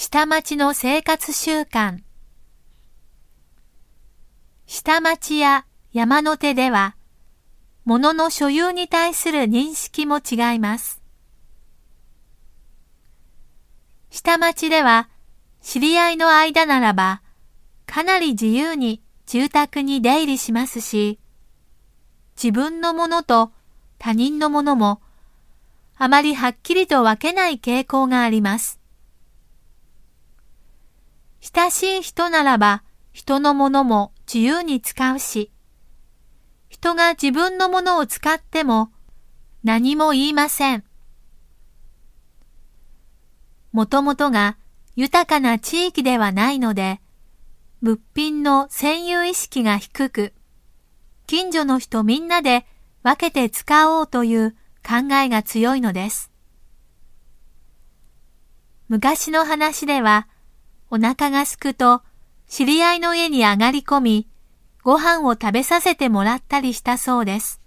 下町の生活習慣下町や山の手では、物の所有に対する認識も違います。下町では、知り合いの間ならば、かなり自由に住宅に出入りしますし、自分のものと他人のものも、あまりはっきりと分けない傾向があります。親しい人ならば人のものも自由に使うし、人が自分のものを使っても何も言いません。もともとが豊かな地域ではないので、物品の占有意識が低く、近所の人みんなで分けて使おうという考えが強いのです。昔の話では、お腹がすくと知り合いの家に上がり込み、ご飯を食べさせてもらったりしたそうです。